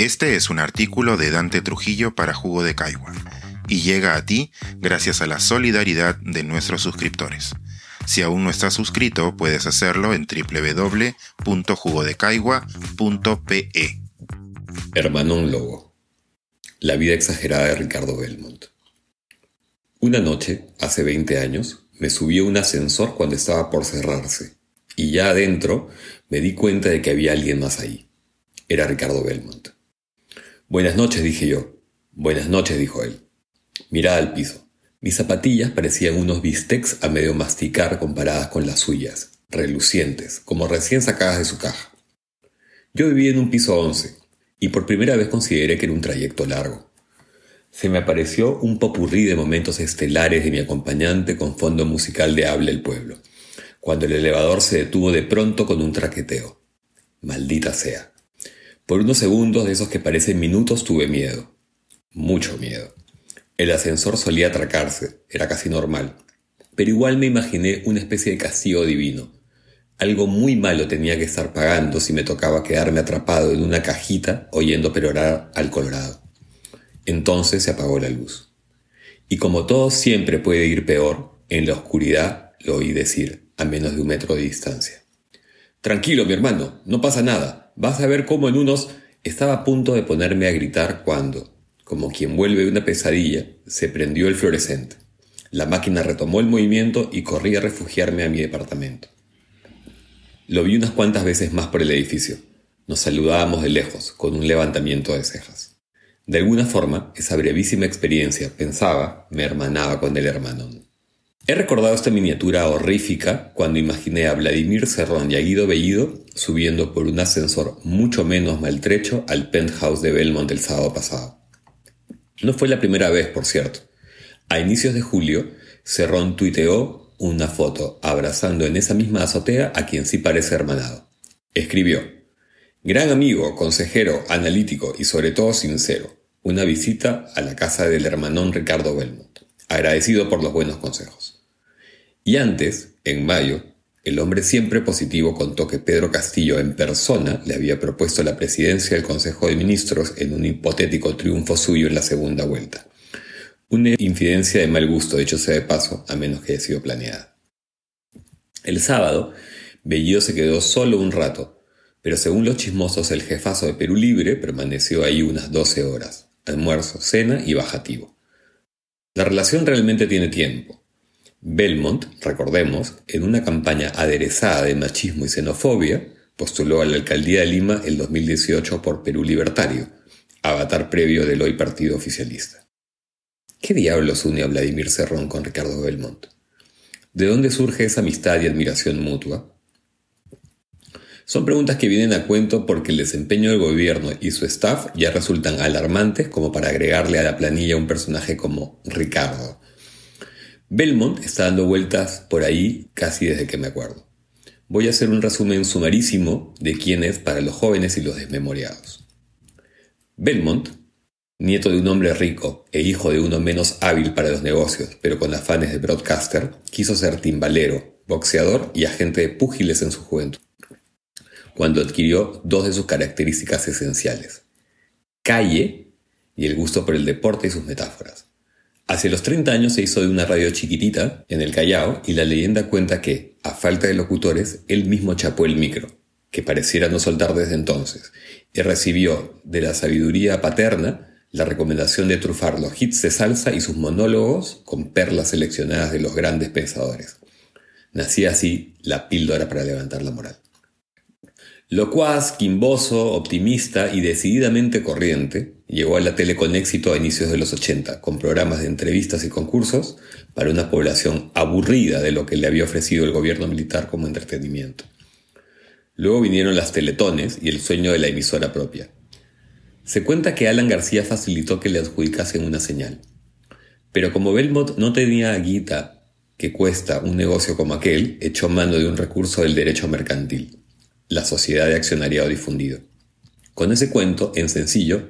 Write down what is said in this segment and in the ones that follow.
Este es un artículo de Dante Trujillo para Jugo de Caigua y llega a ti gracias a la solidaridad de nuestros suscriptores. Si aún no estás suscrito, puedes hacerlo en www.jugodecaigua.pe. Hermanón Lobo. La vida exagerada de Ricardo Belmont. Una noche, hace 20 años, me subí a un ascensor cuando estaba por cerrarse, y ya adentro me di cuenta de que había alguien más ahí. Era Ricardo Belmont. Buenas noches, dije yo. Buenas noches, dijo él. Miraba al piso. Mis zapatillas parecían unos bistecs a medio masticar comparadas con las suyas, relucientes, como recién sacadas de su caja. Yo vivía en un piso 11, y por primera vez consideré que era un trayecto largo. Se me apareció un popurrí de momentos estelares de mi acompañante con fondo musical de Habla el Pueblo, cuando el elevador se detuvo de pronto con un traqueteo. Maldita sea. Por unos segundos de esos que parecen minutos tuve miedo. Mucho miedo. El ascensor solía atracarse, era casi normal. Pero igual me imaginé una especie de castigo divino. Algo muy malo tenía que estar pagando si me tocaba quedarme atrapado en una cajita oyendo perorar al Colorado. Entonces se apagó la luz. Y como todo siempre puede ir peor, en la oscuridad lo oí decir, a menos de un metro de distancia. Tranquilo, mi hermano, no pasa nada. Vas a ver cómo en unos... Estaba a punto de ponerme a gritar cuando, como quien vuelve de una pesadilla, se prendió el fluorescente. La máquina retomó el movimiento y corrí a refugiarme a mi departamento. Lo vi unas cuantas veces más por el edificio. Nos saludábamos de lejos, con un levantamiento de cejas. De alguna forma, esa brevísima experiencia, pensaba, me hermanaba con el hermano. He recordado esta miniatura horrífica cuando imaginé a Vladimir Serrón y a Guido Bellido subiendo por un ascensor mucho menos maltrecho al penthouse de Belmont el sábado pasado. No fue la primera vez, por cierto. A inicios de julio, Cerrón tuiteó una foto abrazando en esa misma azotea a quien sí parece hermanado. Escribió, Gran amigo, consejero, analítico y sobre todo sincero, una visita a la casa del hermanón Ricardo Belmont, agradecido por los buenos consejos. Y antes, en mayo, el hombre siempre positivo contó que Pedro Castillo en persona le había propuesto la presidencia del Consejo de Ministros en un hipotético triunfo suyo en la segunda vuelta. Una infidencia de mal gusto, dicho sea de paso, a menos que haya sido planeada. El sábado, Bellido se quedó solo un rato, pero según los chismosos el jefazo de Perú Libre permaneció ahí unas 12 horas, almuerzo, cena y bajativo. La relación realmente tiene tiempo. Belmont, recordemos, en una campaña aderezada de machismo y xenofobia, postuló a la alcaldía de Lima el 2018 por Perú Libertario, avatar previo del hoy partido oficialista. ¿Qué diablos une a Vladimir Cerrón con Ricardo Belmont? ¿De dónde surge esa amistad y admiración mutua? Son preguntas que vienen a cuento porque el desempeño del gobierno y su staff ya resultan alarmantes como para agregarle a la planilla un personaje como Ricardo, Belmont está dando vueltas por ahí casi desde que me acuerdo. Voy a hacer un resumen sumarísimo de quién es para los jóvenes y los desmemoriados. Belmont, nieto de un hombre rico e hijo de uno menos hábil para los negocios, pero con afanes de broadcaster, quiso ser timbalero, boxeador y agente de púgiles en su juventud, cuando adquirió dos de sus características esenciales, calle y el gusto por el deporte y sus metáforas. Hacia los 30 años se hizo de una radio chiquitita en el Callao y la leyenda cuenta que, a falta de locutores, él mismo chapó el micro, que pareciera no soltar desde entonces, y recibió de la sabiduría paterna la recomendación de trufar los hits de salsa y sus monólogos con perlas seleccionadas de los grandes pensadores. Nacía así la píldora para levantar la moral. Locuaz, quimboso, optimista y decididamente corriente, llegó a la tele con éxito a inicios de los 80, con programas de entrevistas y concursos para una población aburrida de lo que le había ofrecido el gobierno militar como entretenimiento. Luego vinieron las teletones y el sueño de la emisora propia. Se cuenta que Alan García facilitó que le adjudicasen una señal. Pero como Belmont no tenía guita que cuesta un negocio como aquel, echó mano de un recurso del derecho mercantil la Sociedad de Accionariado Difundido. Con ese cuento, en sencillo,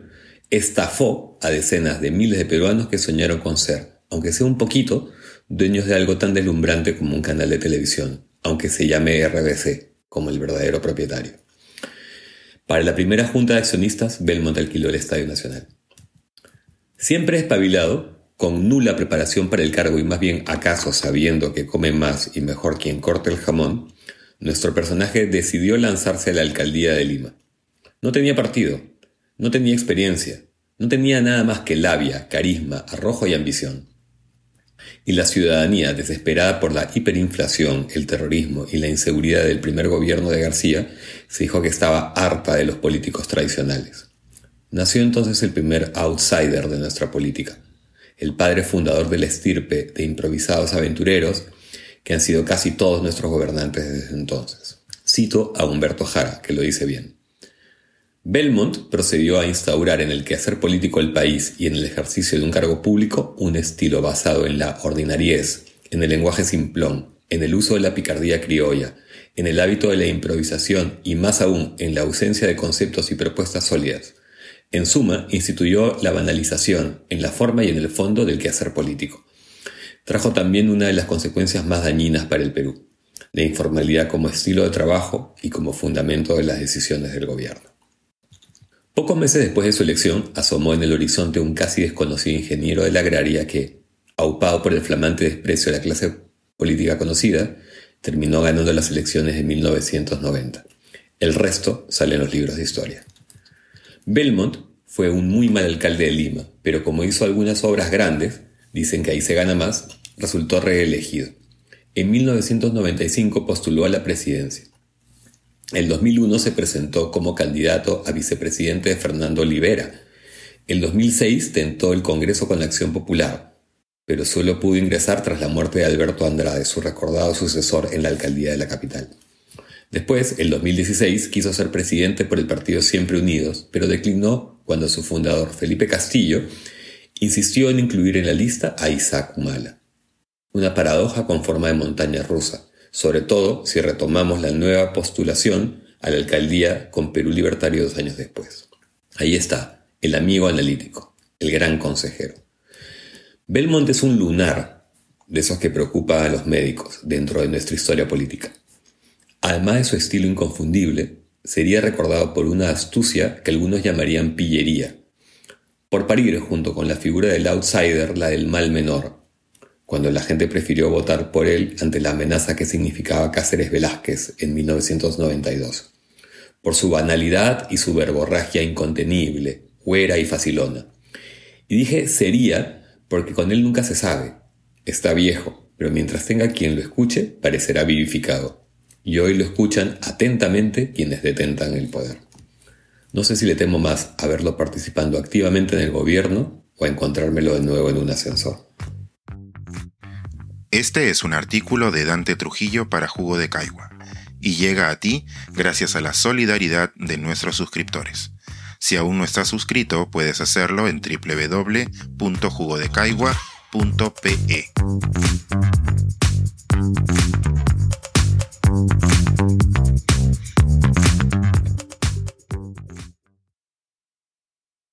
estafó a decenas de miles de peruanos que soñaron con ser, aunque sea un poquito, dueños de algo tan deslumbrante como un canal de televisión, aunque se llame RBC, como el verdadero propietario. Para la primera junta de accionistas, Belmont alquiló el Estadio Nacional. Siempre espabilado, con nula preparación para el cargo y más bien acaso sabiendo que come más y mejor quien corte el jamón, nuestro personaje decidió lanzarse a la alcaldía de Lima. No tenía partido, no tenía experiencia, no tenía nada más que labia, carisma, arrojo y ambición. Y la ciudadanía, desesperada por la hiperinflación, el terrorismo y la inseguridad del primer gobierno de García, se dijo que estaba harta de los políticos tradicionales. Nació entonces el primer outsider de nuestra política, el padre fundador de la estirpe de improvisados aventureros que han sido casi todos nuestros gobernantes desde entonces. Cito a Humberto Jara, que lo dice bien. Belmont procedió a instaurar en el quehacer político del país y en el ejercicio de un cargo público un estilo basado en la ordinariez, en el lenguaje simplón, en el uso de la picardía criolla, en el hábito de la improvisación y más aún en la ausencia de conceptos y propuestas sólidas, en suma, instituyó la banalización en la forma y en el fondo del quehacer político. Trajo también una de las consecuencias más dañinas para el Perú, la informalidad como estilo de trabajo y como fundamento de las decisiones del gobierno. Pocos meses después de su elección, asomó en el horizonte un casi desconocido ingeniero de la agraria que, aupado por el flamante desprecio de la clase política conocida, terminó ganando las elecciones de 1990. El resto sale en los libros de historia. Belmont fue un muy mal alcalde de Lima, pero como hizo algunas obras grandes, dicen que ahí se gana más, resultó reelegido. En 1995 postuló a la presidencia. En 2001 se presentó como candidato a vicepresidente de Fernando Olivera. En 2006 tentó el Congreso con la Acción Popular, pero solo pudo ingresar tras la muerte de Alberto Andrade, su recordado sucesor en la alcaldía de la capital. Después, en 2016, quiso ser presidente por el partido Siempre Unidos, pero declinó cuando su fundador, Felipe Castillo, insistió en incluir en la lista a Isaac Humala. Una paradoja con forma de montaña rusa, sobre todo si retomamos la nueva postulación a la alcaldía con Perú Libertario dos años después. Ahí está, el amigo analítico, el gran consejero. Belmont es un lunar de esos que preocupa a los médicos dentro de nuestra historia política. Además de su estilo inconfundible, sería recordado por una astucia que algunos llamarían pillería, por parir junto con la figura del outsider la del mal menor, cuando la gente prefirió votar por él ante la amenaza que significaba Cáceres Velázquez en 1992, por su banalidad y su verborragia incontenible, huera y facilona. Y dije sería porque con él nunca se sabe. Está viejo, pero mientras tenga quien lo escuche, parecerá vivificado y hoy lo escuchan atentamente quienes detentan el poder. No sé si le temo más a verlo participando activamente en el gobierno o a encontrármelo de nuevo en un ascensor. Este es un artículo de Dante Trujillo para Jugo de Caigua y llega a ti gracias a la solidaridad de nuestros suscriptores. Si aún no estás suscrito, puedes hacerlo en www.jugodecaigua.pe.